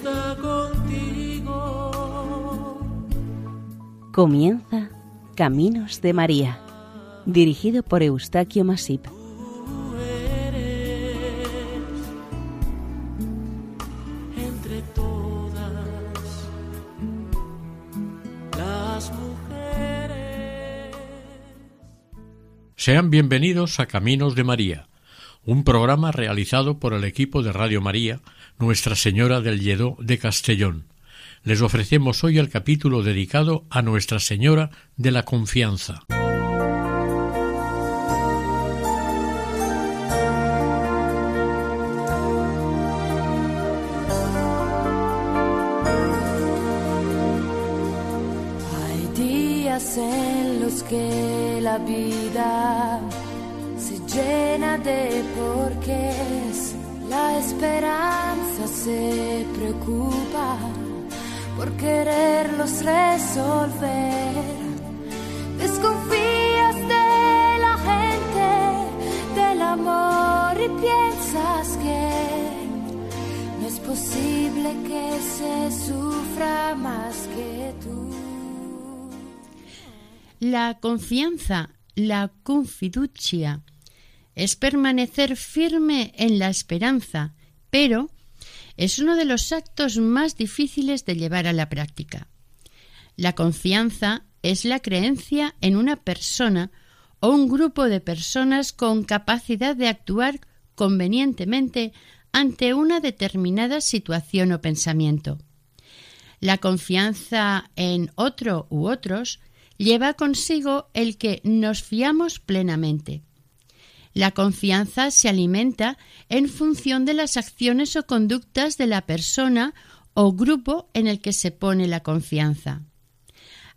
está contigo. Comienza Caminos de María, dirigido por Eustaquio Masip. Tú eres entre todas las mujeres. Sean bienvenidos a Caminos de María, un programa realizado por el equipo de Radio María, Nuestra Señora del Lledó de Castellón. Les ofrecemos hoy el capítulo dedicado a Nuestra Señora de la Confianza. Hay días en los que la vida llena de porqués, la esperanza se preocupa por quererlos resolver. Desconfías de la gente, del amor y piensas que no es posible que se sufra más que tú. La confianza, la confiducia, es permanecer firme en la esperanza, pero es uno de los actos más difíciles de llevar a la práctica. La confianza es la creencia en una persona o un grupo de personas con capacidad de actuar convenientemente ante una determinada situación o pensamiento. La confianza en otro u otros lleva consigo el que nos fiamos plenamente. La confianza se alimenta en función de las acciones o conductas de la persona o grupo en el que se pone la confianza.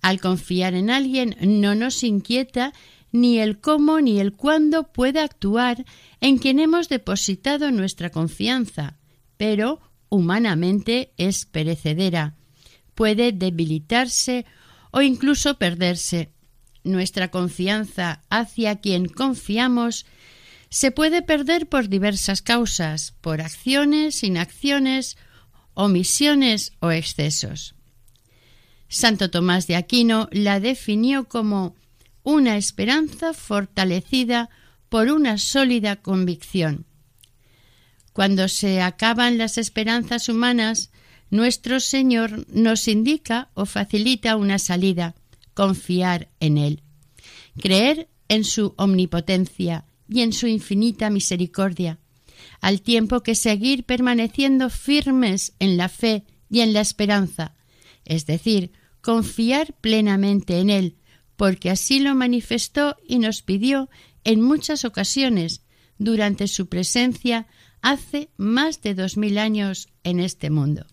Al confiar en alguien no nos inquieta ni el cómo ni el cuándo puede actuar en quien hemos depositado nuestra confianza, pero humanamente es perecedera, puede debilitarse o incluso perderse. Nuestra confianza hacia quien confiamos se puede perder por diversas causas, por acciones, inacciones, omisiones o excesos. Santo Tomás de Aquino la definió como una esperanza fortalecida por una sólida convicción. Cuando se acaban las esperanzas humanas, nuestro Señor nos indica o facilita una salida, confiar en Él, creer en su omnipotencia y en su infinita misericordia, al tiempo que seguir permaneciendo firmes en la fe y en la esperanza, es decir, confiar plenamente en Él, porque así lo manifestó y nos pidió en muchas ocasiones durante su presencia hace más de dos mil años en este mundo.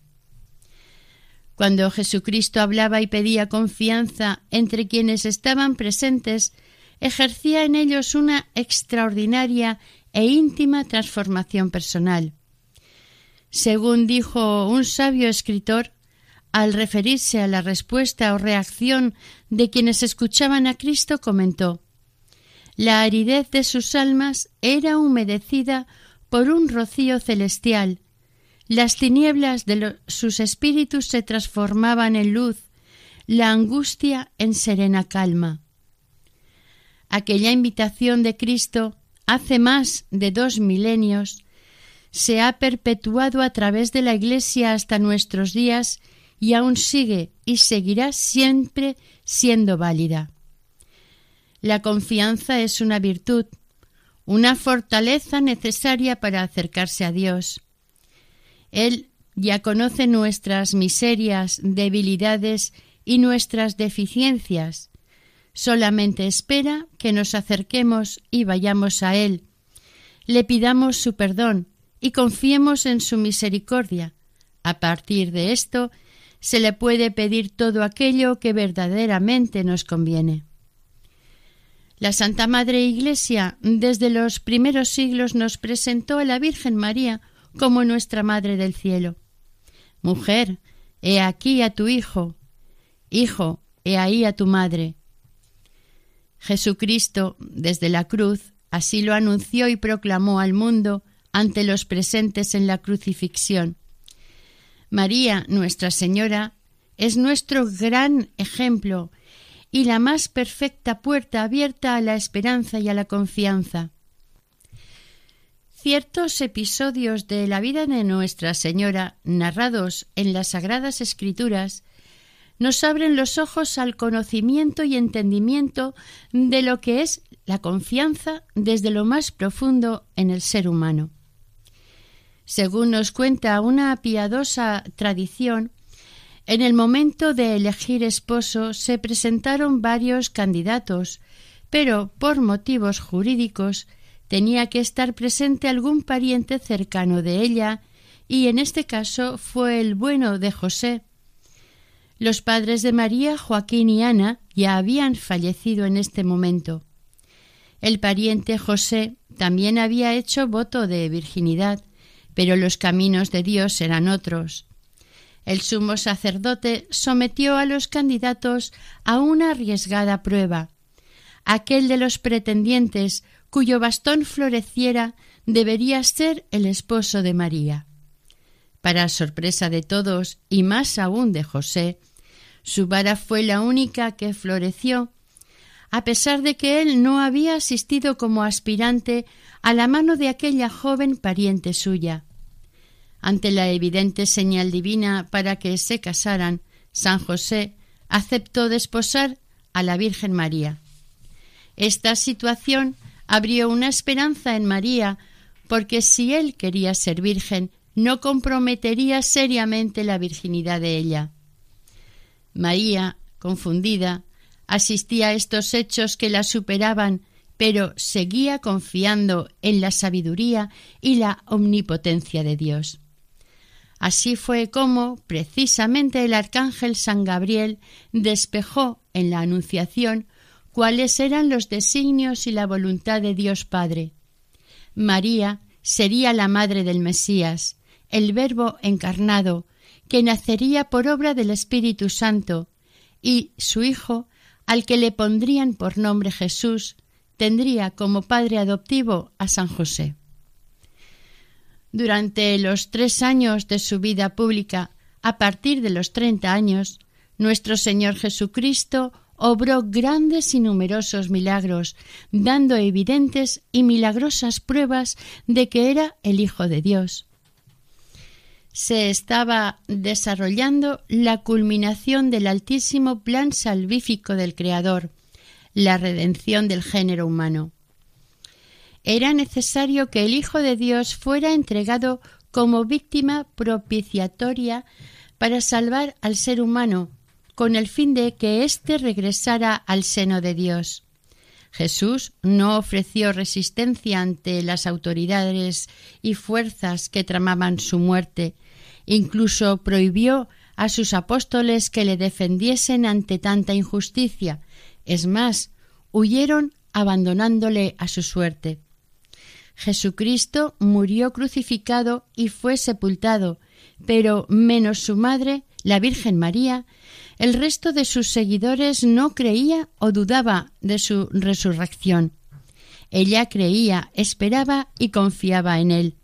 Cuando Jesucristo hablaba y pedía confianza entre quienes estaban presentes, ejercía en ellos una extraordinaria e íntima transformación personal. Según dijo un sabio escritor, al referirse a la respuesta o reacción de quienes escuchaban a Cristo, comentó La aridez de sus almas era humedecida por un rocío celestial, las tinieblas de sus espíritus se transformaban en luz, la angustia en serena calma. Aquella invitación de Cristo hace más de dos milenios se ha perpetuado a través de la Iglesia hasta nuestros días y aún sigue y seguirá siempre siendo válida. La confianza es una virtud, una fortaleza necesaria para acercarse a Dios. Él ya conoce nuestras miserias, debilidades y nuestras deficiencias. Solamente espera que nos acerquemos y vayamos a Él, le pidamos su perdón y confiemos en su misericordia. A partir de esto, se le puede pedir todo aquello que verdaderamente nos conviene. La Santa Madre Iglesia desde los primeros siglos nos presentó a la Virgen María como nuestra Madre del Cielo. Mujer, he aquí a tu Hijo. Hijo, he ahí a tu Madre. Jesucristo, desde la cruz, así lo anunció y proclamó al mundo ante los presentes en la crucifixión. María, Nuestra Señora, es nuestro gran ejemplo y la más perfecta puerta abierta a la esperanza y a la confianza. Ciertos episodios de la vida de Nuestra Señora, narrados en las Sagradas Escrituras, nos abren los ojos al conocimiento y entendimiento de lo que es la confianza desde lo más profundo en el ser humano. Según nos cuenta una piadosa tradición, en el momento de elegir esposo se presentaron varios candidatos, pero por motivos jurídicos tenía que estar presente algún pariente cercano de ella, y en este caso fue el bueno de José. Los padres de María, Joaquín y Ana, ya habían fallecido en este momento. El pariente José también había hecho voto de virginidad, pero los caminos de Dios eran otros. El sumo sacerdote sometió a los candidatos a una arriesgada prueba. Aquel de los pretendientes cuyo bastón floreciera debería ser el esposo de María. Para sorpresa de todos y más aún de José, su vara fue la única que floreció, a pesar de que él no había asistido como aspirante a la mano de aquella joven pariente suya. Ante la evidente señal divina para que se casaran, San José aceptó desposar a la Virgen María. Esta situación abrió una esperanza en María, porque si él quería ser virgen, no comprometería seriamente la virginidad de ella. María, confundida, asistía a estos hechos que la superaban, pero seguía confiando en la sabiduría y la omnipotencia de Dios. Así fue como, precisamente, el arcángel San Gabriel despejó en la Anunciación cuáles eran los designios y la voluntad de Dios Padre. María sería la madre del Mesías, el Verbo encarnado, que nacería por obra del Espíritu Santo, y su Hijo, al que le pondrían por nombre Jesús, tendría como padre adoptivo a San José. Durante los tres años de su vida pública, a partir de los treinta años, nuestro Señor Jesucristo obró grandes y numerosos milagros, dando evidentes y milagrosas pruebas de que era el Hijo de Dios. Se estaba desarrollando la culminación del altísimo plan salvífico del Creador, la redención del género humano. Era necesario que el Hijo de Dios fuera entregado como víctima propiciatoria para salvar al ser humano con el fin de que éste regresara al seno de Dios. Jesús no ofreció resistencia ante las autoridades y fuerzas que tramaban su muerte, incluso prohibió a sus apóstoles que le defendiesen ante tanta injusticia. Es más, huyeron abandonándole a su suerte. Jesucristo murió crucificado y fue sepultado, pero menos su madre, la Virgen María, el resto de sus seguidores no creía o dudaba de su resurrección. Ella creía, esperaba y confiaba en él.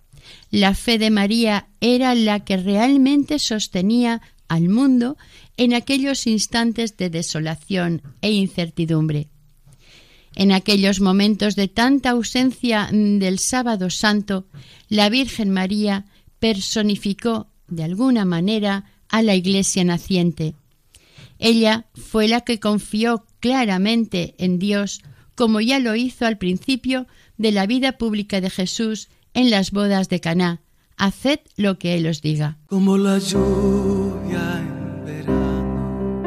La fe de María era la que realmente sostenía al mundo en aquellos instantes de desolación e incertidumbre. En aquellos momentos de tanta ausencia del sábado santo, la Virgen María personificó de alguna manera a la Iglesia naciente. Ella fue la que confió claramente en Dios, como ya lo hizo al principio de la vida pública de Jesús en las bodas de Caná. Haced lo que Él os diga. Como la lluvia en verano,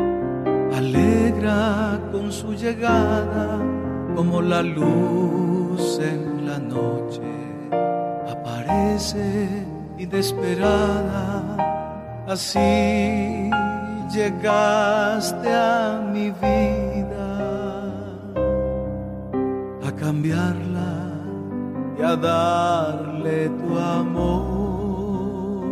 alegra con su llegada, como la luz en la noche, aparece inesperada, así llegaste a mi vida a cambiarla y a darle tu amor.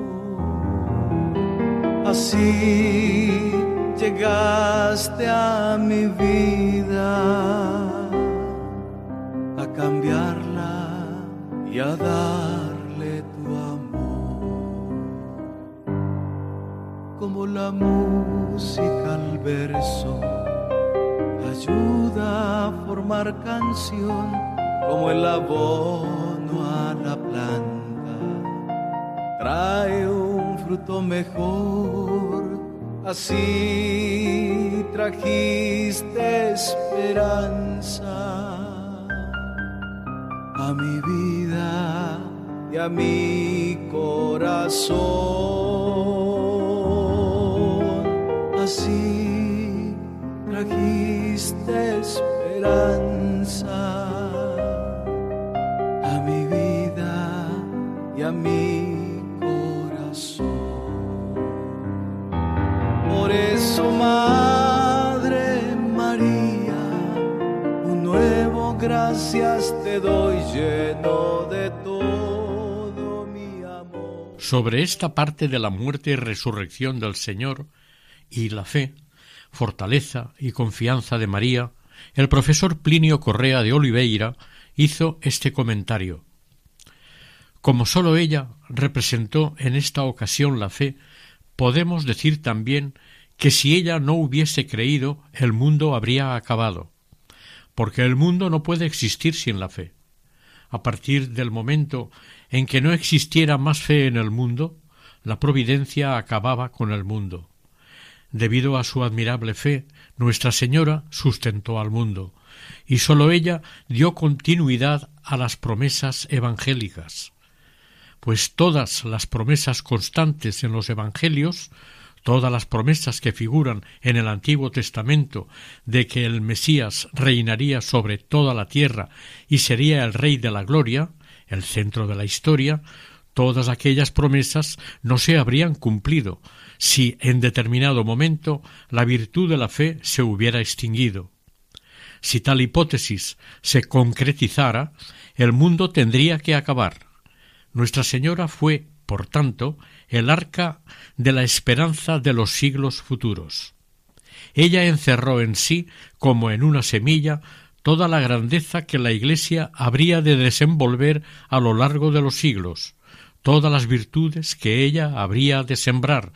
Así llegaste a mi vida a cambiarla y a darle como la música al verso, ayuda a formar canción como el abono a la planta, trae un fruto mejor, así trajiste esperanza a mi vida y a mi corazón. Así trajiste esperanza a mi vida y a mi corazón. Por eso, Madre María, un nuevo gracias te doy lleno de todo mi amor. Sobre esta parte de la muerte y resurrección del Señor y la fe, fortaleza y confianza de María, el profesor Plinio Correa de Oliveira hizo este comentario. Como sólo ella representó en esta ocasión la fe, podemos decir también que si ella no hubiese creído, el mundo habría acabado, porque el mundo no puede existir sin la fe. A partir del momento en que no existiera más fe en el mundo, la providencia acababa con el mundo. Debido a su admirable fe, Nuestra Señora sustentó al mundo, y sólo ella dio continuidad a las promesas evangélicas. Pues todas las promesas constantes en los Evangelios, todas las promesas que figuran en el Antiguo Testamento de que el Mesías reinaría sobre toda la tierra y sería el Rey de la Gloria, el centro de la historia, todas aquellas promesas no se habrían cumplido si en determinado momento la virtud de la fe se hubiera extinguido. Si tal hipótesis se concretizara, el mundo tendría que acabar. Nuestra Señora fue, por tanto, el arca de la esperanza de los siglos futuros. Ella encerró en sí, como en una semilla, toda la grandeza que la Iglesia habría de desenvolver a lo largo de los siglos, todas las virtudes que ella habría de sembrar,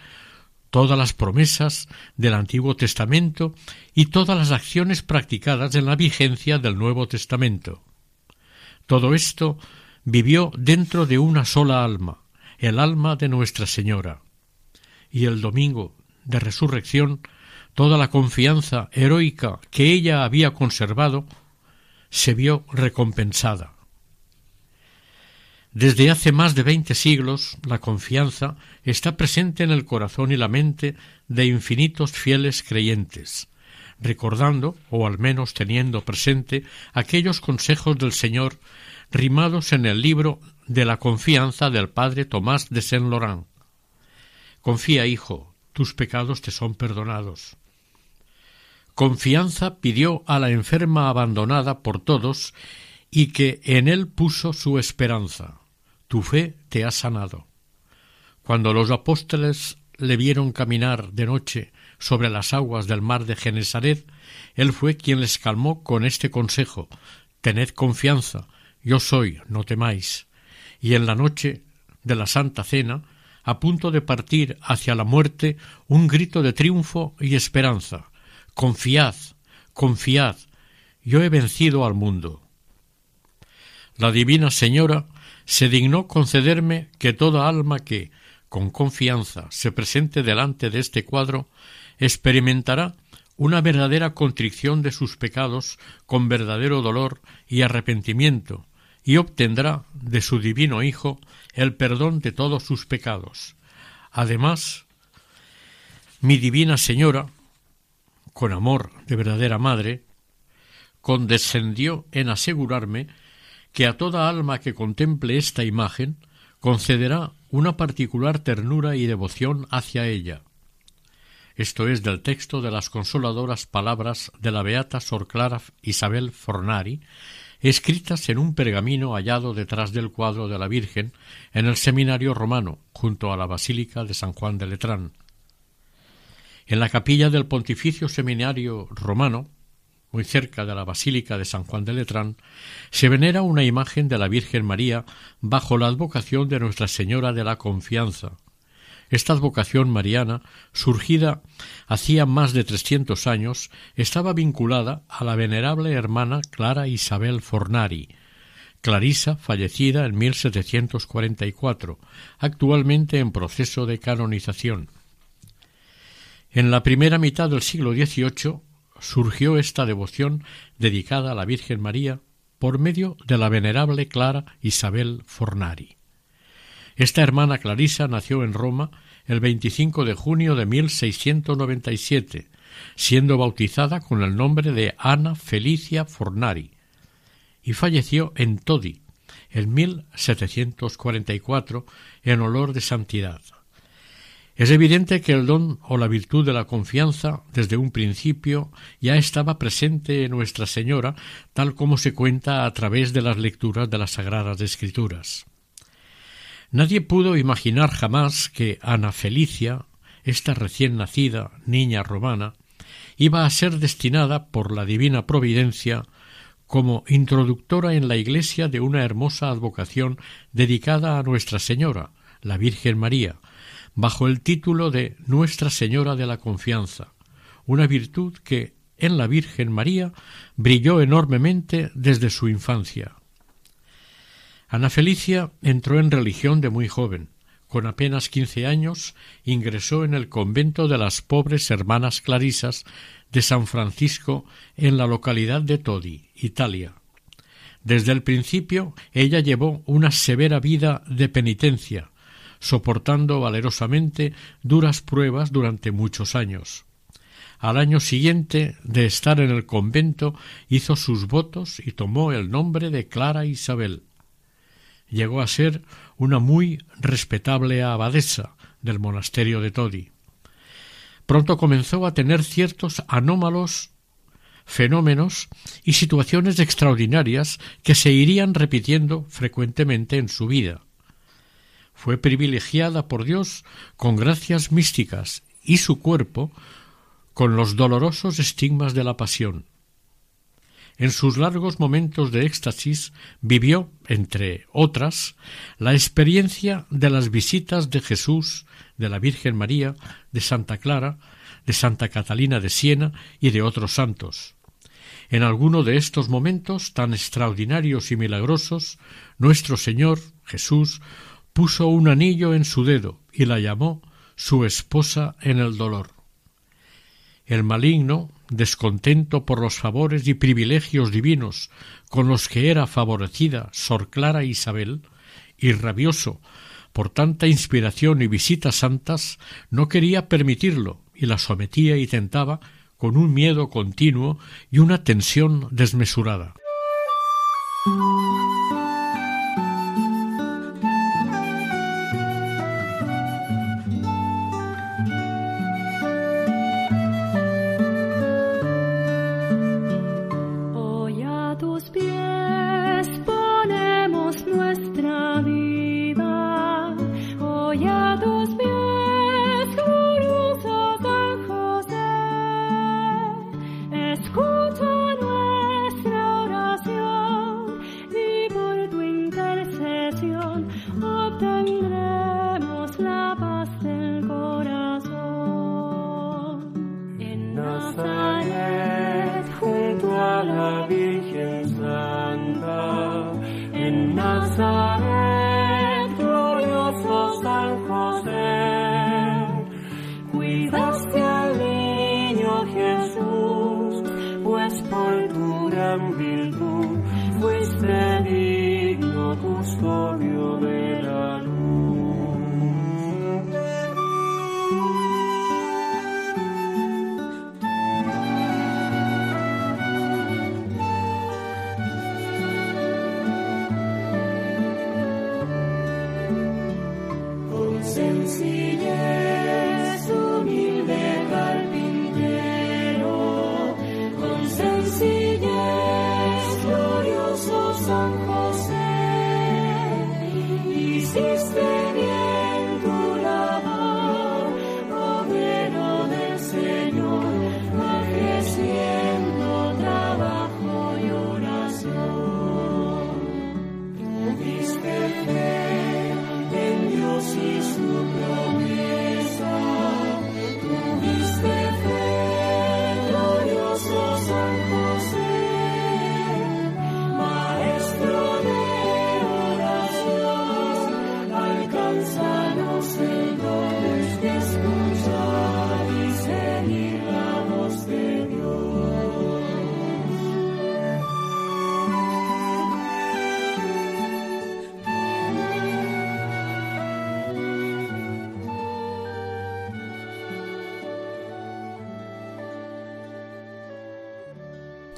todas las promesas del Antiguo Testamento y todas las acciones practicadas en la vigencia del Nuevo Testamento. Todo esto vivió dentro de una sola alma, el alma de Nuestra Señora. Y el domingo de resurrección, toda la confianza heroica que ella había conservado se vio recompensada. Desde hace más de veinte siglos la confianza está presente en el corazón y la mente de infinitos fieles creyentes, recordando, o al menos teniendo presente, aquellos consejos del Señor rimados en el libro de la confianza del padre Tomás de Saint-Laurent. Confía, hijo, tus pecados te son perdonados. Confianza pidió a la enferma abandonada por todos y que en él puso su esperanza tu fe te ha sanado. Cuando los apóstoles le vieron caminar de noche sobre las aguas del mar de Genesaret, él fue quien les calmó con este consejo Tened confianza, yo soy, no temáis. Y en la noche de la Santa Cena, a punto de partir hacia la muerte, un grito de triunfo y esperanza Confiad, confiad, yo he vencido al mundo. La Divina Señora se dignó concederme que toda alma que, con confianza, se presente delante de este cuadro, experimentará una verdadera contrición de sus pecados con verdadero dolor y arrepentimiento, y obtendrá de su divino Hijo el perdón de todos sus pecados. Además, mi divina Señora, con amor de verdadera madre, condescendió en asegurarme que a toda alma que contemple esta imagen concederá una particular ternura y devoción hacia ella. Esto es del texto de las consoladoras palabras de la beata Sor Clara Isabel Fornari, escritas en un pergamino hallado detrás del cuadro de la Virgen en el seminario romano, junto a la Basílica de San Juan de Letrán. En la capilla del Pontificio Seminario Romano muy cerca de la Basílica de San Juan de Letrán, se venera una imagen de la Virgen María bajo la advocación de Nuestra Señora de la Confianza. Esta advocación mariana, surgida hacía más de trescientos años, estaba vinculada a la venerable hermana Clara Isabel Fornari, Clarisa, fallecida en 1744, actualmente en proceso de canonización. En la primera mitad del siglo XVIII surgió esta devoción dedicada a la Virgen María por medio de la venerable Clara Isabel Fornari. Esta hermana Clarisa nació en Roma el 25 de junio de 1697, siendo bautizada con el nombre de Ana Felicia Fornari, y falleció en Todi en 1744 en olor de santidad. Es evidente que el don o la virtud de la confianza desde un principio ya estaba presente en Nuestra Señora, tal como se cuenta a través de las lecturas de las Sagradas Escrituras. Nadie pudo imaginar jamás que Ana Felicia, esta recién nacida niña romana, iba a ser destinada por la divina providencia como introductora en la Iglesia de una hermosa advocación dedicada a Nuestra Señora, la Virgen María, bajo el título de Nuestra Señora de la Confianza, una virtud que en la Virgen María brilló enormemente desde su infancia. Ana Felicia entró en religión de muy joven. Con apenas quince años ingresó en el convento de las pobres hermanas clarisas de San Francisco en la localidad de Todi, Italia. Desde el principio ella llevó una severa vida de penitencia, soportando valerosamente duras pruebas durante muchos años. Al año siguiente de estar en el convento hizo sus votos y tomó el nombre de Clara Isabel. Llegó a ser una muy respetable abadesa del monasterio de Todi. Pronto comenzó a tener ciertos anómalos fenómenos y situaciones extraordinarias que se irían repitiendo frecuentemente en su vida fue privilegiada por Dios con gracias místicas y su cuerpo con los dolorosos estigmas de la pasión. En sus largos momentos de éxtasis vivió, entre otras, la experiencia de las visitas de Jesús, de la Virgen María, de Santa Clara, de Santa Catalina de Siena y de otros santos. En alguno de estos momentos tan extraordinarios y milagrosos, nuestro Señor Jesús puso un anillo en su dedo y la llamó su esposa en el dolor. El maligno, descontento por los favores y privilegios divinos con los que era favorecida Sor Clara Isabel, y rabioso por tanta inspiración y visitas santas, no quería permitirlo y la sometía y tentaba con un miedo continuo y una tensión desmesurada.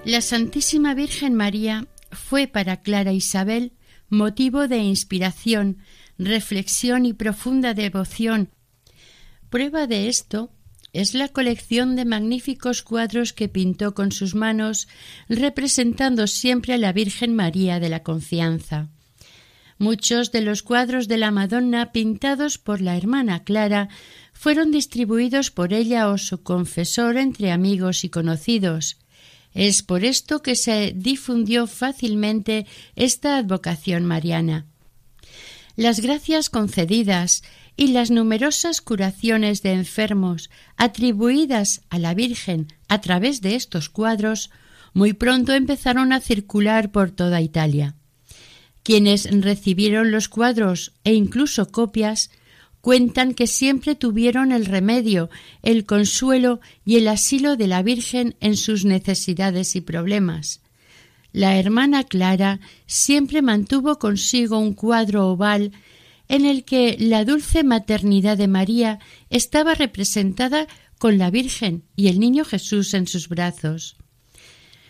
La Santísima Virgen María fue para Clara Isabel motivo de inspiración, reflexión y profunda devoción. Prueba de esto es la colección de magníficos cuadros que pintó con sus manos, representando siempre a la Virgen María de la Confianza. Muchos de los cuadros de la Madonna pintados por la hermana Clara fueron distribuidos por ella o su confesor entre amigos y conocidos. Es por esto que se difundió fácilmente esta advocación mariana. Las gracias concedidas y las numerosas curaciones de enfermos atribuidas a la Virgen a través de estos cuadros muy pronto empezaron a circular por toda Italia. Quienes recibieron los cuadros e incluso copias cuentan que siempre tuvieron el remedio, el consuelo y el asilo de la Virgen en sus necesidades y problemas. La hermana Clara siempre mantuvo consigo un cuadro oval en el que la dulce maternidad de María estaba representada con la Virgen y el niño Jesús en sus brazos.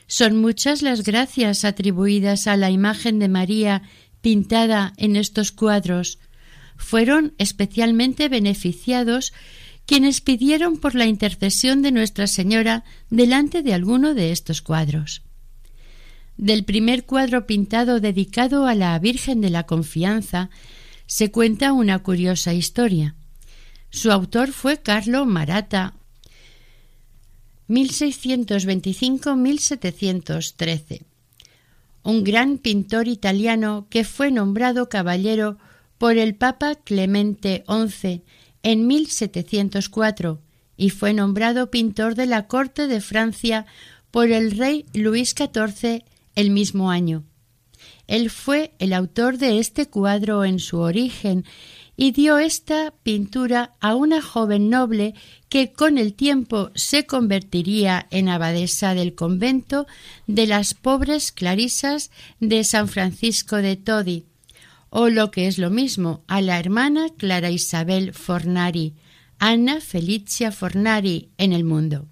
Son muchas las gracias atribuidas a la imagen de María pintada en estos cuadros. Fueron especialmente beneficiados quienes pidieron por la intercesión de Nuestra Señora delante de alguno de estos cuadros. Del primer cuadro pintado dedicado a la Virgen de la Confianza se cuenta una curiosa historia. Su autor fue Carlo Marata, 1625-1713, un gran pintor italiano que fue nombrado caballero por el Papa Clemente XI en 1704 y fue nombrado pintor de la corte de Francia por el rey Luis XIV el mismo año. Él fue el autor de este cuadro en su origen y dio esta pintura a una joven noble que con el tiempo se convertiría en abadesa del convento de las pobres clarisas de San Francisco de Todi, o lo que es lo mismo, a la hermana Clara Isabel Fornari, Ana Felicia Fornari en el mundo.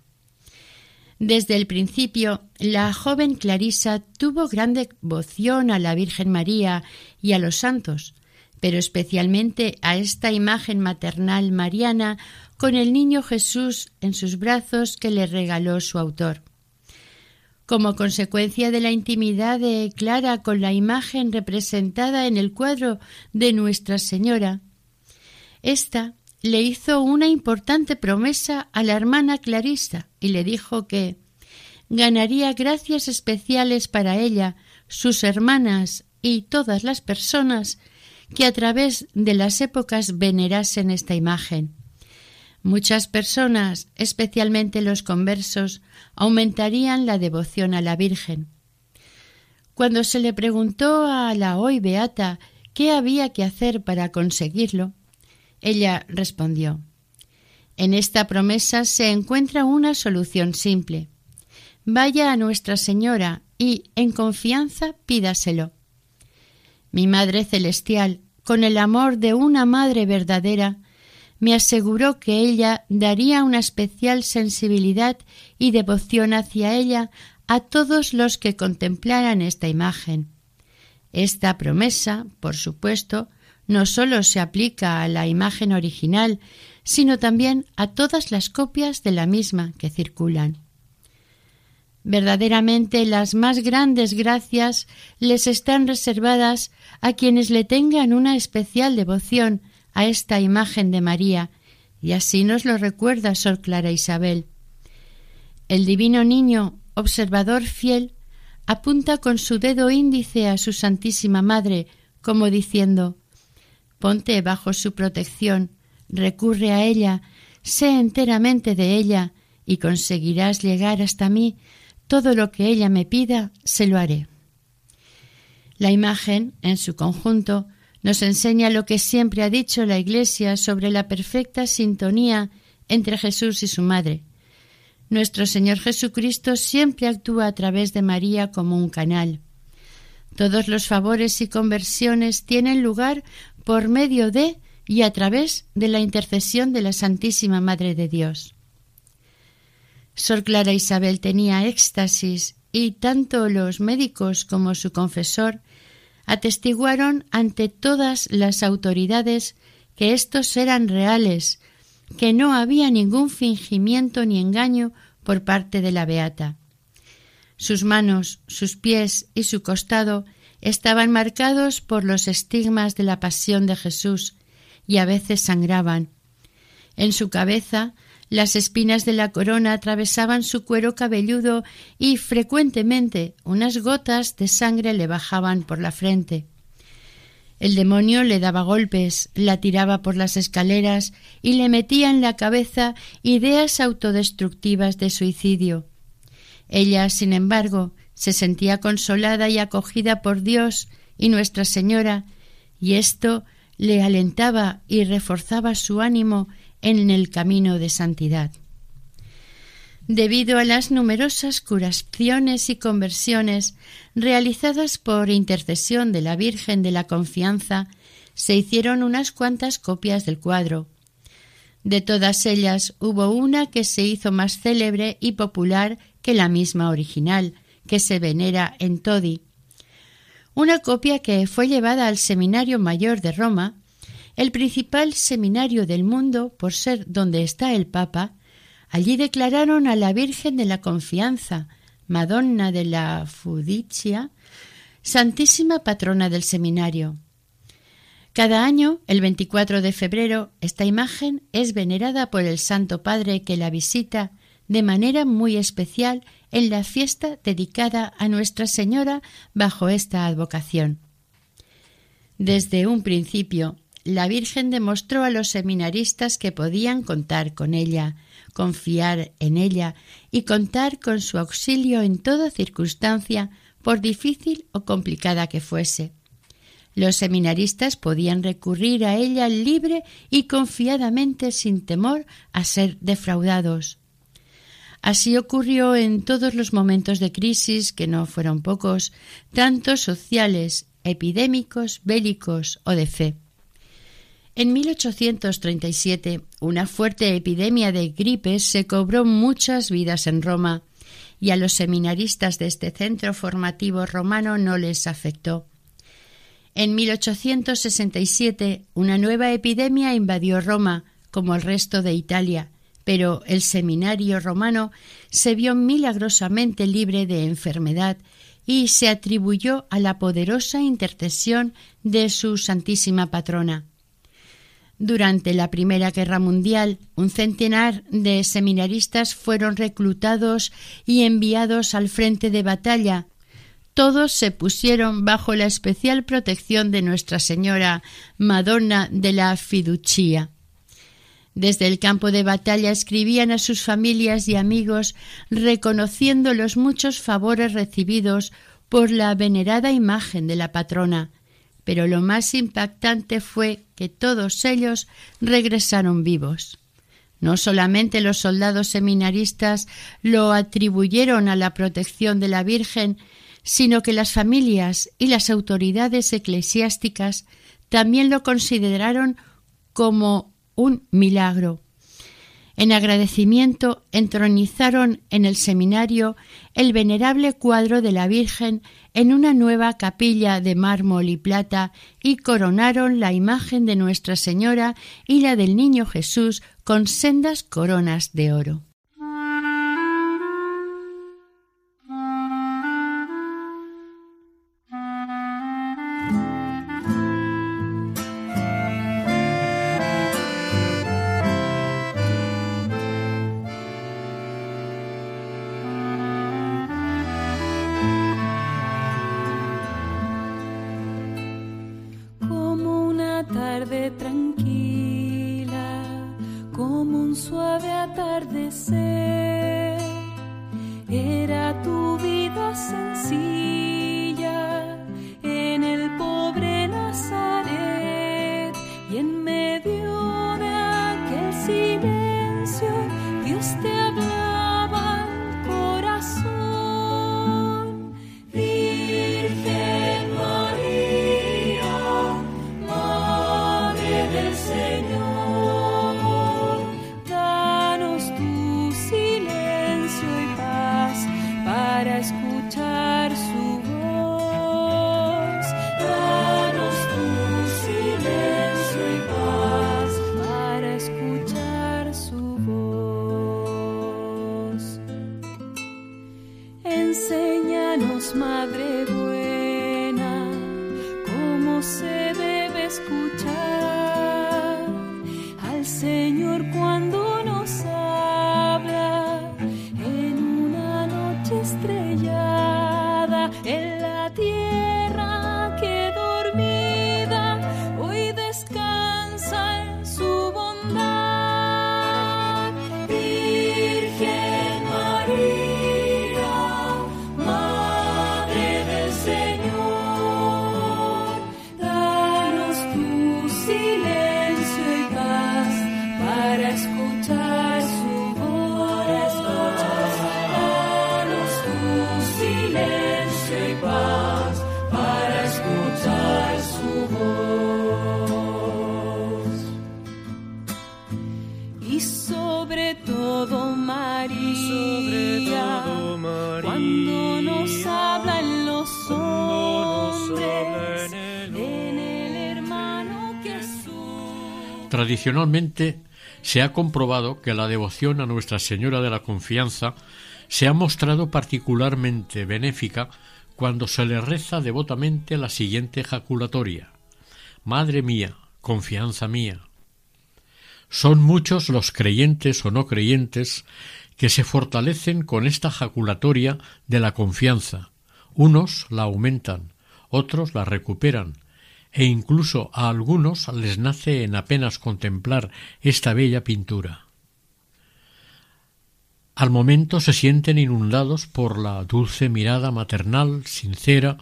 Desde el principio, la joven Clarisa tuvo gran devoción a la Virgen María y a los santos, pero especialmente a esta imagen maternal mariana con el niño Jesús en sus brazos que le regaló su autor. Como consecuencia de la intimidad de Clara con la imagen representada en el cuadro de Nuestra Señora, ésta le hizo una importante promesa a la hermana Clarisa y le dijo que ganaría gracias especiales para ella, sus hermanas y todas las personas que a través de las épocas venerasen esta imagen. Muchas personas, especialmente los conversos, aumentarían la devoción a la Virgen. Cuando se le preguntó a la hoy beata qué había que hacer para conseguirlo, ella respondió En esta promesa se encuentra una solución simple. Vaya a Nuestra Señora y, en confianza, pídaselo. Mi Madre Celestial, con el amor de una madre verdadera, me aseguró que ella daría una especial sensibilidad y devoción hacia ella a todos los que contemplaran esta imagen. Esta promesa, por supuesto, no sólo se aplica a la imagen original, sino también a todas las copias de la misma que circulan. Verdaderamente las más grandes gracias les están reservadas a quienes le tengan una especial devoción a esta imagen de María, y así nos lo recuerda Sor Clara Isabel. El divino niño, observador fiel, apunta con su dedo índice a su Santísima Madre, como diciendo Ponte bajo su protección, recurre a ella, sé enteramente de ella, y conseguirás llegar hasta mí todo lo que ella me pida, se lo haré. La imagen, en su conjunto, nos enseña lo que siempre ha dicho la Iglesia sobre la perfecta sintonía entre Jesús y su Madre. Nuestro Señor Jesucristo siempre actúa a través de María como un canal. Todos los favores y conversiones tienen lugar por medio de y a través de la intercesión de la Santísima Madre de Dios. Sor Clara Isabel tenía éxtasis y tanto los médicos como su confesor atestiguaron ante todas las autoridades que estos eran reales, que no había ningún fingimiento ni engaño por parte de la beata. Sus manos, sus pies y su costado estaban marcados por los estigmas de la pasión de Jesús y a veces sangraban. En su cabeza las espinas de la corona atravesaban su cuero cabelludo y frecuentemente unas gotas de sangre le bajaban por la frente. El demonio le daba golpes, la tiraba por las escaleras y le metía en la cabeza ideas autodestructivas de suicidio. Ella, sin embargo, se sentía consolada y acogida por Dios y Nuestra Señora, y esto le alentaba y reforzaba su ánimo en el camino de santidad. Debido a las numerosas curaciones y conversiones realizadas por intercesión de la Virgen de la Confianza, se hicieron unas cuantas copias del cuadro. De todas ellas hubo una que se hizo más célebre y popular que la misma original, que se venera en Todi. Una copia que fue llevada al Seminario Mayor de Roma el principal seminario del mundo por ser donde está el Papa, allí declararon a la Virgen de la Confianza, Madonna de la Fudicia, Santísima Patrona del Seminario. Cada año, el 24 de febrero, esta imagen es venerada por el Santo Padre que la visita de manera muy especial en la fiesta dedicada a Nuestra Señora bajo esta advocación. Desde un principio, la Virgen demostró a los seminaristas que podían contar con ella, confiar en ella y contar con su auxilio en toda circunstancia, por difícil o complicada que fuese. Los seminaristas podían recurrir a ella libre y confiadamente sin temor a ser defraudados. Así ocurrió en todos los momentos de crisis, que no fueron pocos, tanto sociales, epidémicos, bélicos o de fe. En 1837, una fuerte epidemia de gripes se cobró muchas vidas en Roma, y a los seminaristas de este centro formativo romano no les afectó. En 1867, una nueva epidemia invadió Roma, como el resto de Italia, pero el seminario romano se vio milagrosamente libre de enfermedad y se atribuyó a la poderosa intercesión de su Santísima Patrona. Durante la Primera Guerra Mundial, un centenar de seminaristas fueron reclutados y enviados al frente de batalla. Todos se pusieron bajo la especial protección de Nuestra Señora, Madonna de la Fiducia. Desde el campo de batalla escribían a sus familias y amigos reconociendo los muchos favores recibidos por la venerada imagen de la patrona pero lo más impactante fue que todos ellos regresaron vivos. No solamente los soldados seminaristas lo atribuyeron a la protección de la Virgen, sino que las familias y las autoridades eclesiásticas también lo consideraron como un milagro. En agradecimiento entronizaron en el seminario el venerable cuadro de la Virgen en una nueva capilla de mármol y plata y coronaron la imagen de Nuestra Señora y la del Niño Jesús con sendas coronas de oro. Tradicionalmente se ha comprobado que la devoción a Nuestra Señora de la Confianza se ha mostrado particularmente benéfica cuando se le reza devotamente la siguiente ejaculatoria Madre mía, confianza mía. Son muchos los creyentes o no creyentes que se fortalecen con esta jaculatoria de la confianza. Unos la aumentan, otros la recuperan, e incluso a algunos les nace en apenas contemplar esta bella pintura. Al momento se sienten inundados por la dulce mirada maternal, sincera,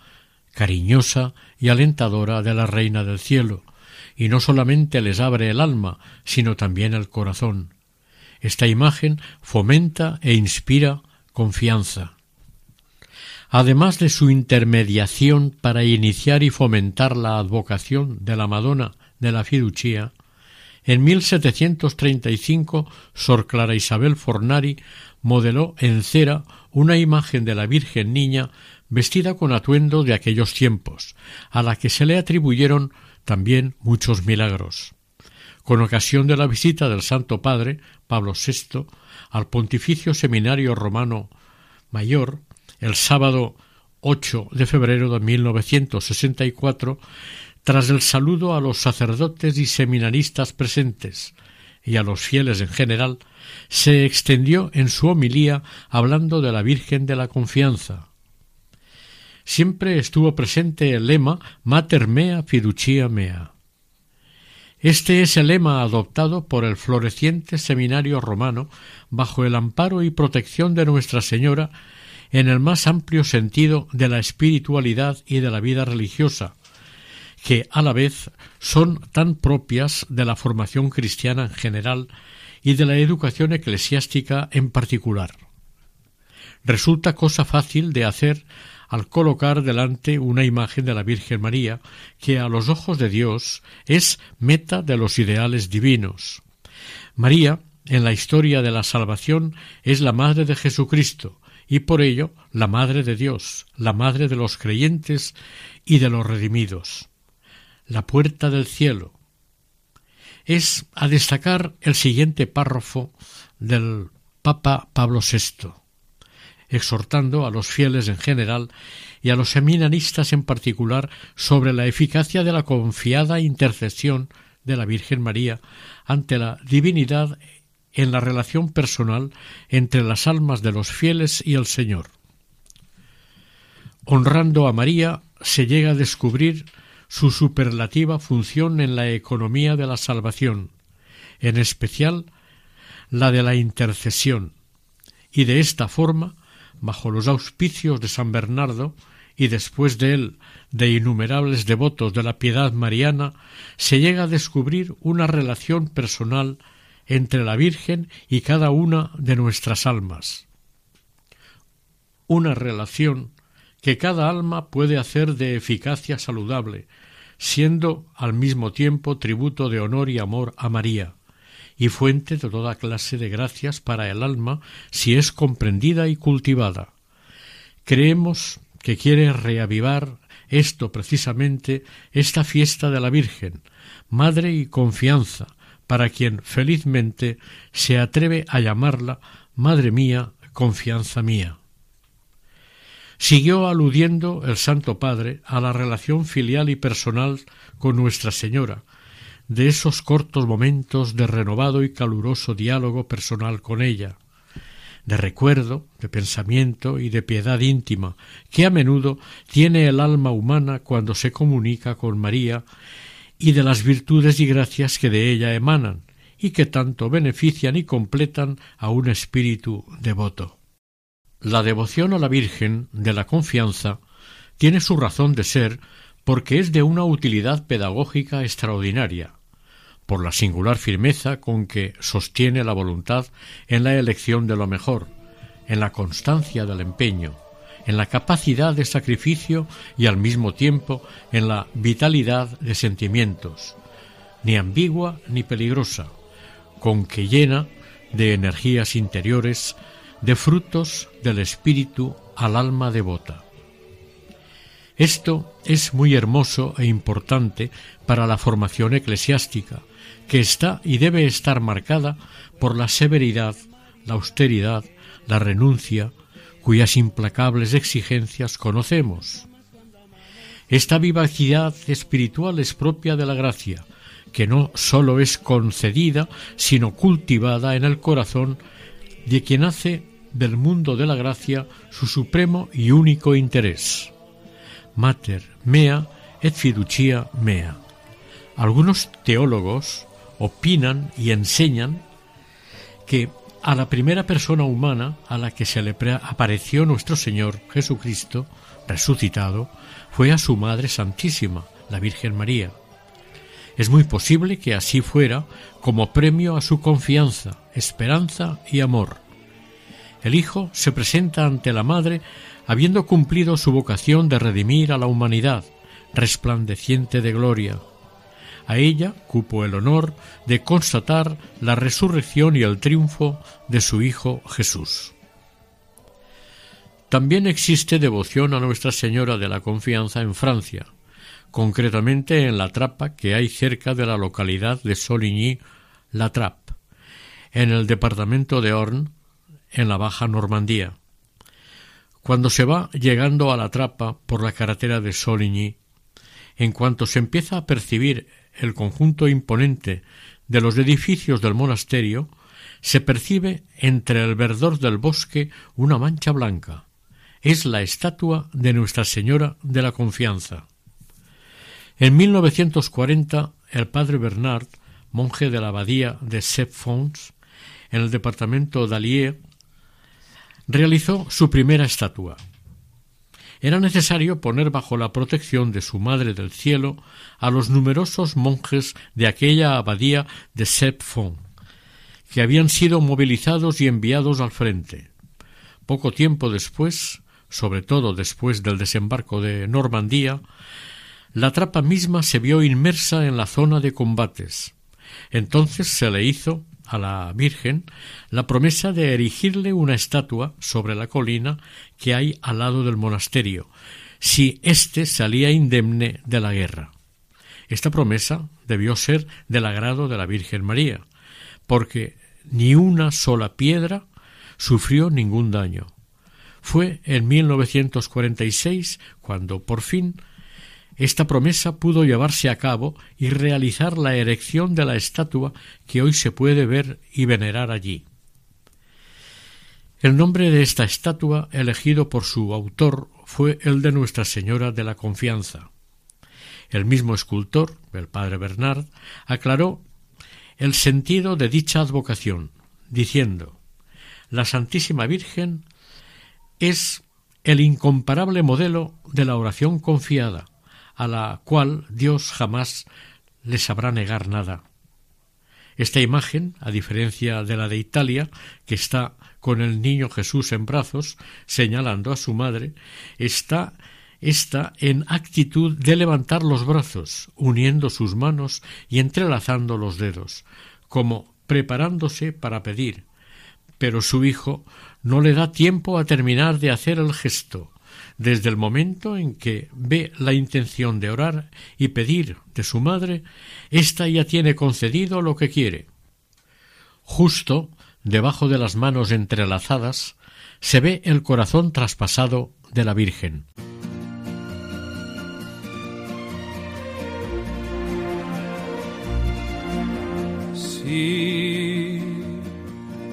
cariñosa y alentadora de la Reina del Cielo, y no solamente les abre el alma, sino también el corazón. Esta imagen fomenta e inspira confianza. Además de su intermediación para iniciar y fomentar la advocación de la Madonna de la Fiducia, en 1735 Sor Clara Isabel Fornari modeló en cera una imagen de la Virgen Niña vestida con atuendo de aquellos tiempos, a la que se le atribuyeron también muchos milagros. Con ocasión de la visita del Santo Padre, Pablo VI, al Pontificio Seminario Romano Mayor, el sábado 8 de febrero de 1964, tras el saludo a los sacerdotes y seminaristas presentes y a los fieles en general, se extendió en su homilía hablando de la Virgen de la Confianza. Siempre estuvo presente el lema Mater mea fiducia mea. Este es el lema adoptado por el floreciente seminario romano bajo el amparo y protección de Nuestra Señora en el más amplio sentido de la espiritualidad y de la vida religiosa, que a la vez son tan propias de la formación cristiana en general y de la educación eclesiástica en particular. Resulta cosa fácil de hacer al colocar delante una imagen de la Virgen María, que a los ojos de Dios es meta de los ideales divinos. María, en la historia de la salvación, es la Madre de Jesucristo, y por ello la Madre de Dios, la Madre de los creyentes y de los redimidos. La puerta del cielo. Es a destacar el siguiente párrafo del Papa Pablo VI exhortando a los fieles en general y a los seminaristas en particular sobre la eficacia de la confiada intercesión de la Virgen María ante la divinidad en la relación personal entre las almas de los fieles y el Señor. Honrando a María se llega a descubrir su superlativa función en la economía de la salvación, en especial la de la intercesión, y de esta forma bajo los auspicios de San Bernardo y después de él de innumerables devotos de la piedad mariana, se llega a descubrir una relación personal entre la Virgen y cada una de nuestras almas. Una relación que cada alma puede hacer de eficacia saludable, siendo al mismo tiempo tributo de honor y amor a María, y fuente de toda clase de gracias para el alma si es comprendida y cultivada. Creemos que quiere reavivar esto precisamente esta fiesta de la Virgen, madre y confianza, para quien felizmente se atreve a llamarla Madre mía, confianza mía. Siguió aludiendo el Santo Padre a la relación filial y personal con Nuestra Señora, de esos cortos momentos de renovado y caluroso diálogo personal con ella, de recuerdo, de pensamiento y de piedad íntima, que a menudo tiene el alma humana cuando se comunica con María, y de las virtudes y gracias que de ella emanan, y que tanto benefician y completan a un espíritu devoto. La devoción a la Virgen de la confianza tiene su razón de ser porque es de una utilidad pedagógica extraordinaria, por la singular firmeza con que sostiene la voluntad en la elección de lo mejor, en la constancia del empeño, en la capacidad de sacrificio y al mismo tiempo en la vitalidad de sentimientos, ni ambigua ni peligrosa, con que llena de energías interiores de frutos del espíritu al alma devota. Esto es muy hermoso e importante para la formación eclesiástica, que está y debe estar marcada por la severidad, la austeridad, la renuncia, cuyas implacables exigencias conocemos. Esta vivacidad espiritual es propia de la gracia, que no sólo es concedida, sino cultivada en el corazón de quien hace del mundo de la gracia su supremo y único interés. Mater mea et fiducia mea. Algunos teólogos opinan y enseñan que a la primera persona humana a la que se le apareció nuestro Señor Jesucristo, resucitado, fue a su Madre Santísima, la Virgen María. Es muy posible que así fuera como premio a su confianza, esperanza y amor el Hijo se presenta ante la Madre habiendo cumplido su vocación de redimir a la humanidad, resplandeciente de gloria. A ella cupo el honor de constatar la resurrección y el triunfo de su Hijo Jesús. También existe devoción a Nuestra Señora de la Confianza en Francia, concretamente en la trapa que hay cerca de la localidad de Soligny-la Trappe, en el departamento de Orne, en la Baja Normandía. Cuando se va llegando a la trapa por la carretera de Soligny, en cuanto se empieza a percibir el conjunto imponente de los edificios del monasterio, se percibe entre el verdor del bosque una mancha blanca. Es la estatua de Nuestra Señora de la Confianza. En 1940, el padre Bernard, monje de la abadía de Sepfons, en el departamento d'Allier, realizó su primera estatua. Era necesario poner bajo la protección de su Madre del Cielo a los numerosos monjes de aquella abadía de Sepfon, que habían sido movilizados y enviados al frente. Poco tiempo después, sobre todo después del desembarco de Normandía, la trapa misma se vio inmersa en la zona de combates. Entonces se le hizo a la Virgen la promesa de erigirle una estatua sobre la colina que hay al lado del monasterio, si éste salía indemne de la guerra. Esta promesa debió ser del agrado de la Virgen María, porque ni una sola piedra sufrió ningún daño. Fue en 1946 cuando por fin esta promesa pudo llevarse a cabo y realizar la erección de la estatua que hoy se puede ver y venerar allí. El nombre de esta estatua, elegido por su autor, fue el de Nuestra Señora de la Confianza. El mismo escultor, el padre Bernard, aclaró el sentido de dicha advocación, diciendo La Santísima Virgen es el incomparable modelo de la oración confiada, a la cual Dios jamás le sabrá negar nada. Esta imagen, a diferencia de la de Italia, que está con el niño Jesús en brazos, señalando a su madre, está está en actitud de levantar los brazos, uniendo sus manos y entrelazando los dedos, como preparándose para pedir. Pero su hijo no le da tiempo a terminar de hacer el gesto, desde el momento en que ve la intención de orar y pedir de su madre, ésta ya tiene concedido lo que quiere. Justo debajo de las manos entrelazadas se ve el corazón traspasado de la Virgen.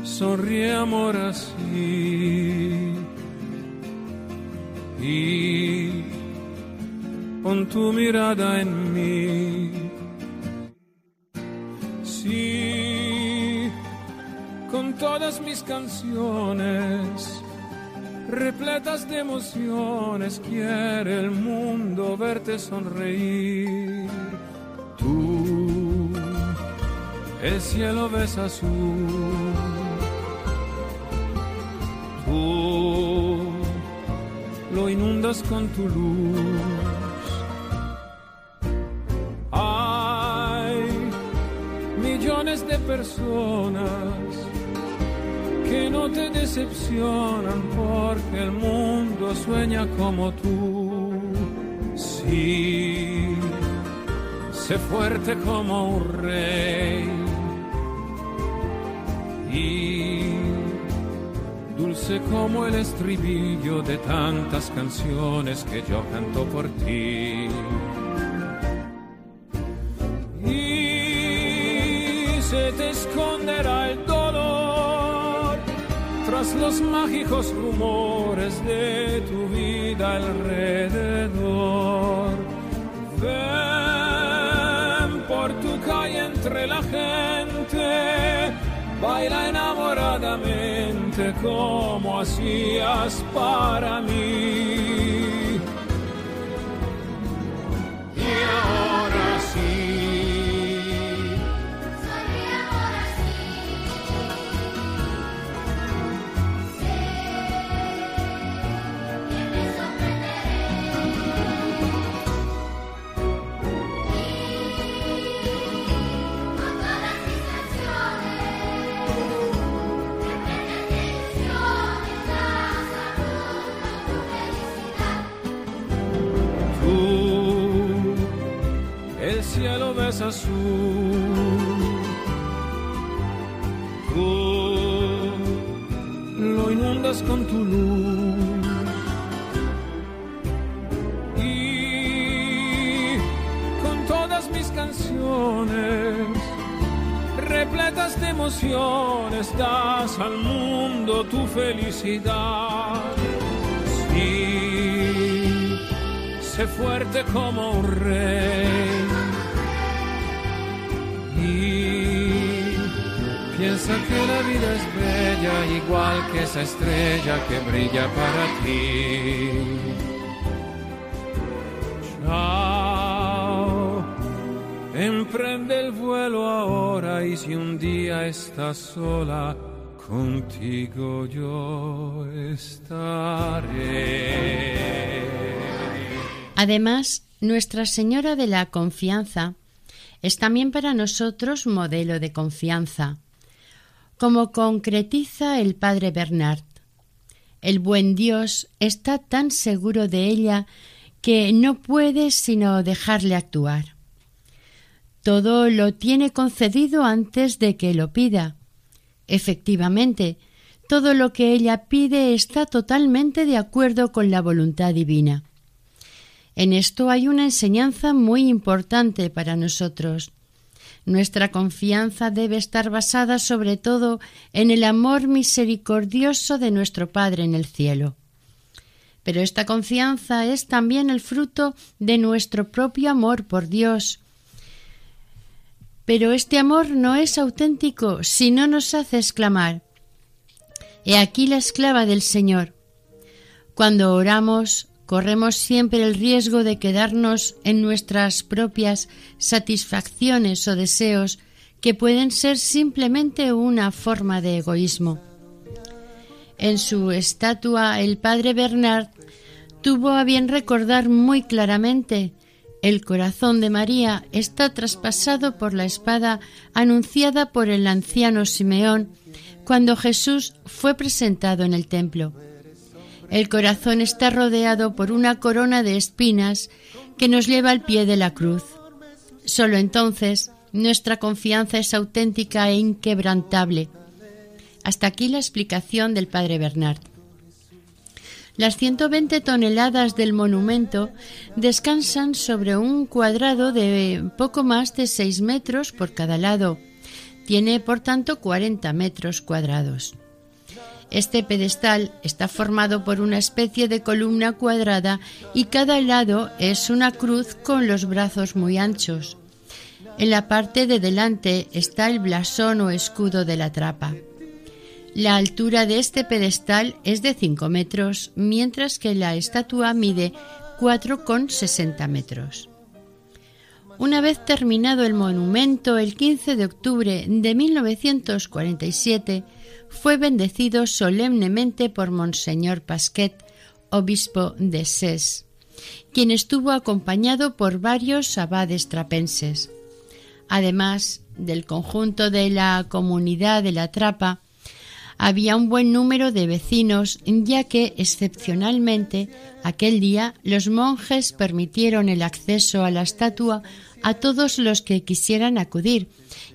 Sonríe amor así. Pon tu mirada en mí. Sí, con todas mis canciones, repletas de emociones, quiere el mundo verte sonreír. Tú, el cielo ves azul. Tú lo inundas con tu luz. Hay millones de personas que no te decepcionan porque el mundo sueña como tú. Sí, sé fuerte como un rey. Y dulce como el estribillo de tantas canciones que yo canto por ti. Y se te esconderá el dolor tras los mágicos rumores de tu vida alrededor. Ven por tu calle entre la gente baila enamoradamente como hacías para mí. Emociones, das al mundo tu felicidad. Sí, sé fuerte como un rey. Y piensa que la vida es bella, igual que esa estrella que brilla para ti. Chao, emprende el vuelo ahora y si un día estás sola, contigo yo estaré. Además, Nuestra Señora de la Confianza es también para nosotros modelo de confianza, como concretiza el Padre Bernard. El buen Dios está tan seguro de ella que no puede sino dejarle actuar. Todo lo tiene concedido antes de que lo pida. Efectivamente, todo lo que ella pide está totalmente de acuerdo con la voluntad divina. En esto hay una enseñanza muy importante para nosotros. Nuestra confianza debe estar basada sobre todo en el amor misericordioso de nuestro Padre en el cielo. Pero esta confianza es también el fruto de nuestro propio amor por Dios. Pero este amor no es auténtico si no nos hace exclamar He aquí la esclava del Señor. Cuando oramos, corremos siempre el riesgo de quedarnos en nuestras propias satisfacciones o deseos que pueden ser simplemente una forma de egoísmo. En su estatua el padre Bernard tuvo a bien recordar muy claramente el corazón de María está traspasado por la espada anunciada por el anciano Simeón cuando Jesús fue presentado en el templo. El corazón está rodeado por una corona de espinas que nos lleva al pie de la cruz. Solo entonces nuestra confianza es auténtica e inquebrantable. Hasta aquí la explicación del padre Bernard. Las 120 toneladas del monumento descansan sobre un cuadrado de poco más de 6 metros por cada lado. Tiene, por tanto, 40 metros cuadrados. Este pedestal está formado por una especie de columna cuadrada y cada lado es una cruz con los brazos muy anchos. En la parte de delante está el blasón o escudo de la trapa. La altura de este pedestal es de 5 metros, mientras que la estatua mide 4,60 metros. Una vez terminado el monumento, el 15 de octubre de 1947 fue bendecido solemnemente por Monseñor Pasquet, obispo de Sés, quien estuvo acompañado por varios abades trapenses. Además del conjunto de la comunidad de la Trapa, había un buen número de vecinos, ya que excepcionalmente aquel día los monjes permitieron el acceso a la estatua a todos los que quisieran acudir,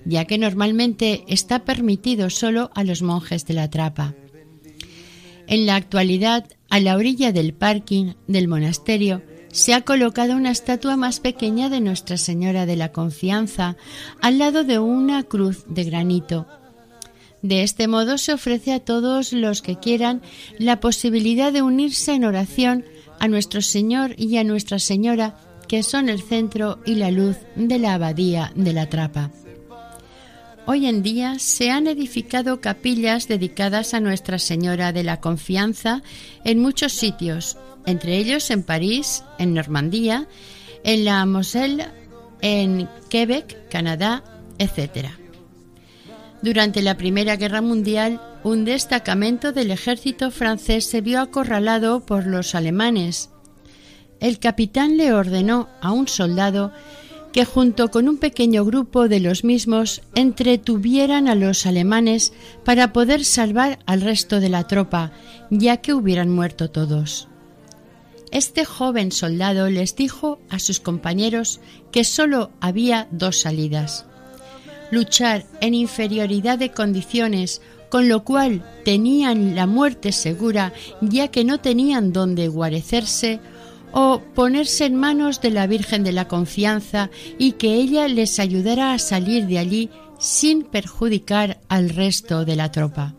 ya que normalmente está permitido solo a los monjes de la trapa. En la actualidad, a la orilla del parking del monasterio, se ha colocado una estatua más pequeña de Nuestra Señora de la Confianza, al lado de una cruz de granito, de este modo se ofrece a todos los que quieran la posibilidad de unirse en oración a nuestro Señor y a Nuestra Señora, que son el centro y la luz de la abadía de la Trapa. Hoy en día se han edificado capillas dedicadas a Nuestra Señora de la Confianza en muchos sitios, entre ellos en París, en Normandía, en la Moselle, en Quebec, Canadá, etc. Durante la Primera Guerra Mundial, un destacamento del ejército francés se vio acorralado por los alemanes. El capitán le ordenó a un soldado que junto con un pequeño grupo de los mismos entretuvieran a los alemanes para poder salvar al resto de la tropa, ya que hubieran muerto todos. Este joven soldado les dijo a sus compañeros que sólo había dos salidas luchar en inferioridad de condiciones, con lo cual tenían la muerte segura ya que no tenían dónde guarecerse, o ponerse en manos de la Virgen de la Confianza y que ella les ayudara a salir de allí sin perjudicar al resto de la tropa.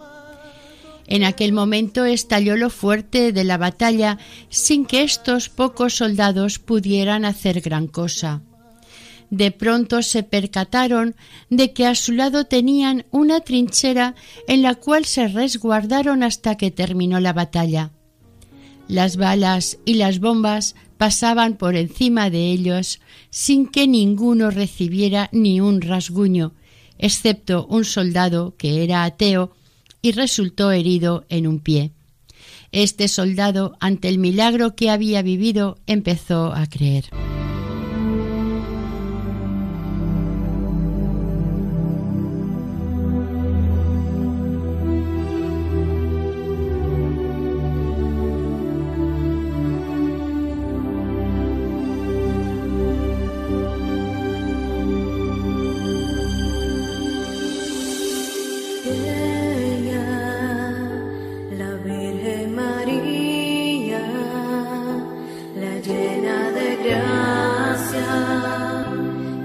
En aquel momento estalló lo fuerte de la batalla sin que estos pocos soldados pudieran hacer gran cosa de pronto se percataron de que a su lado tenían una trinchera en la cual se resguardaron hasta que terminó la batalla. Las balas y las bombas pasaban por encima de ellos sin que ninguno recibiera ni un rasguño, excepto un soldado que era ateo y resultó herido en un pie. Este soldado, ante el milagro que había vivido, empezó a creer.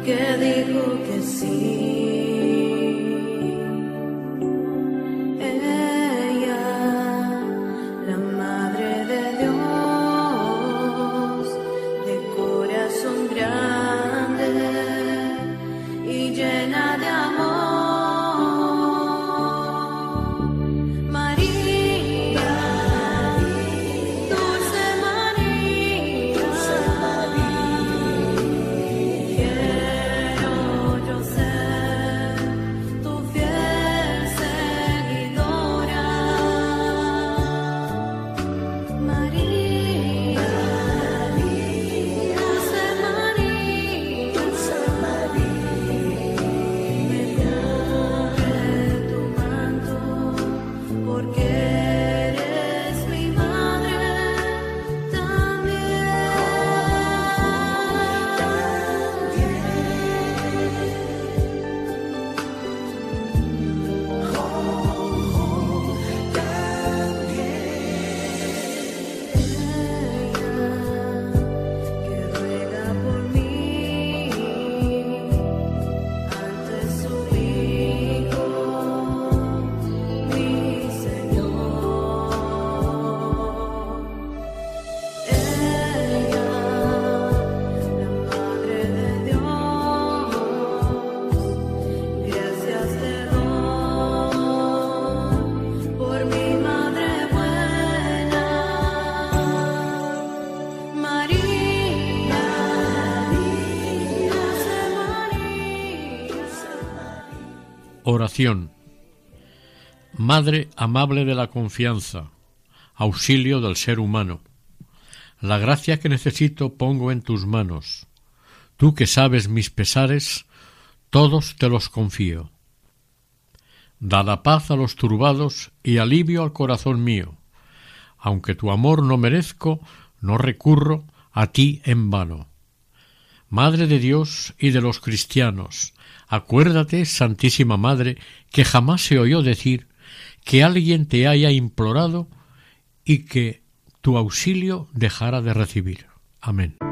together Oración. Madre amable de la confianza, auxilio del ser humano. La gracia que necesito pongo en tus manos. Tú que sabes mis pesares, todos te los confío. Da la paz a los turbados y alivio al corazón mío. Aunque tu amor no merezco, no recurro a ti en vano. Madre de Dios y de los cristianos, acuérdate, Santísima Madre, que jamás se oyó decir que alguien te haya implorado y que tu auxilio dejara de recibir. Amén.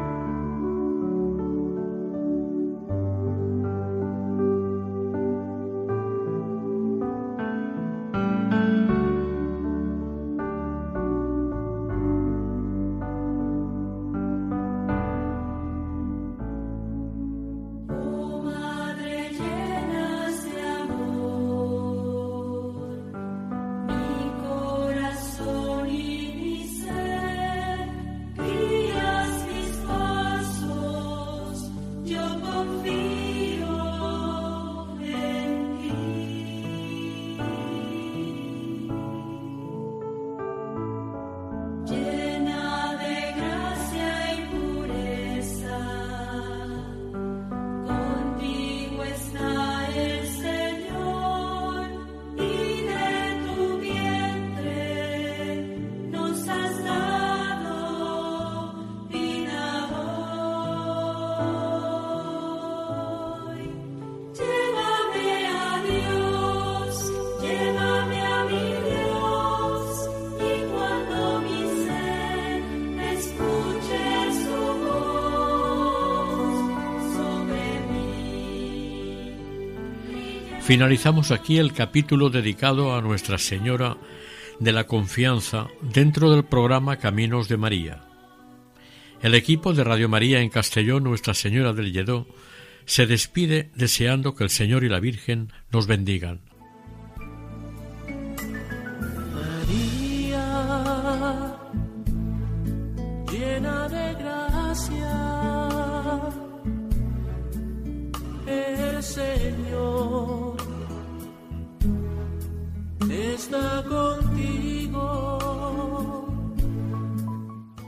Finalizamos aquí el capítulo dedicado a Nuestra Señora de la Confianza dentro del programa Caminos de María. El equipo de Radio María en Castellón Nuestra Señora del Lledó se despide deseando que el Señor y la Virgen nos bendigan.